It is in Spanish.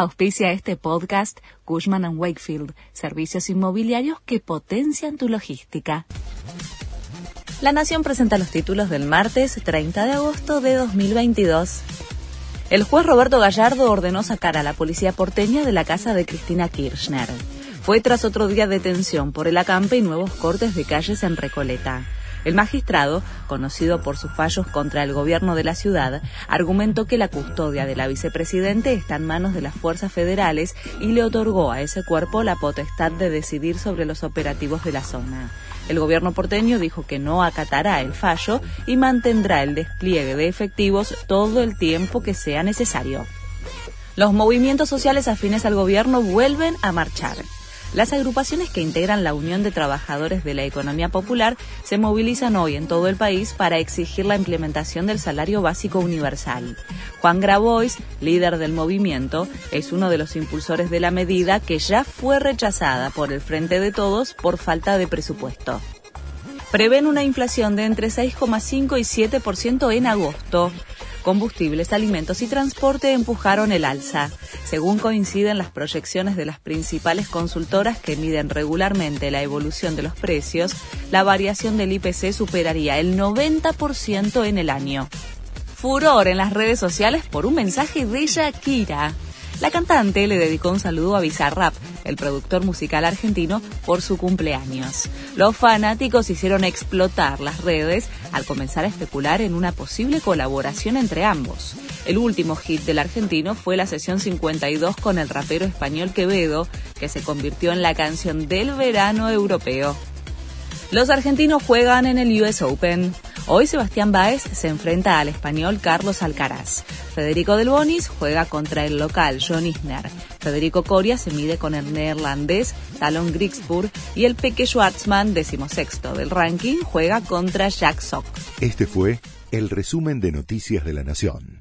Auspicia este podcast Cushman ⁇ Wakefield, servicios inmobiliarios que potencian tu logística. La Nación presenta los títulos del martes 30 de agosto de 2022. El juez Roberto Gallardo ordenó sacar a la policía porteña de la casa de Cristina Kirchner. Fue tras otro día de tensión por el acampe y nuevos cortes de calles en Recoleta. El magistrado, conocido por sus fallos contra el gobierno de la ciudad, argumentó que la custodia de la vicepresidente está en manos de las fuerzas federales y le otorgó a ese cuerpo la potestad de decidir sobre los operativos de la zona. El gobierno porteño dijo que no acatará el fallo y mantendrá el despliegue de efectivos todo el tiempo que sea necesario. Los movimientos sociales afines al gobierno vuelven a marchar. Las agrupaciones que integran la Unión de Trabajadores de la Economía Popular se movilizan hoy en todo el país para exigir la implementación del salario básico universal. Juan Grabois, líder del movimiento, es uno de los impulsores de la medida que ya fue rechazada por el Frente de Todos por falta de presupuesto prevén una inflación de entre 6,5 y 7% en agosto. Combustibles, alimentos y transporte empujaron el alza. Según coinciden las proyecciones de las principales consultoras que miden regularmente la evolución de los precios, la variación del IPC superaría el 90% en el año. Furor en las redes sociales por un mensaje de Shakira. La cantante le dedicó un saludo a Bizarrap, el productor musical argentino, por su cumpleaños. Los fanáticos hicieron explotar las redes al comenzar a especular en una posible colaboración entre ambos. El último hit del argentino fue la sesión 52 con el rapero español Quevedo, que se convirtió en la canción del verano europeo. Los argentinos juegan en el US Open. Hoy Sebastián Báez se enfrenta al español Carlos Alcaraz. Federico Del Bonis juega contra el local John Isner. Federico Coria se mide con el neerlandés Talon Grigsburg y el Peque Schwartzman, decimosexto del ranking, juega contra Jack Sock. Este fue el resumen de Noticias de la Nación.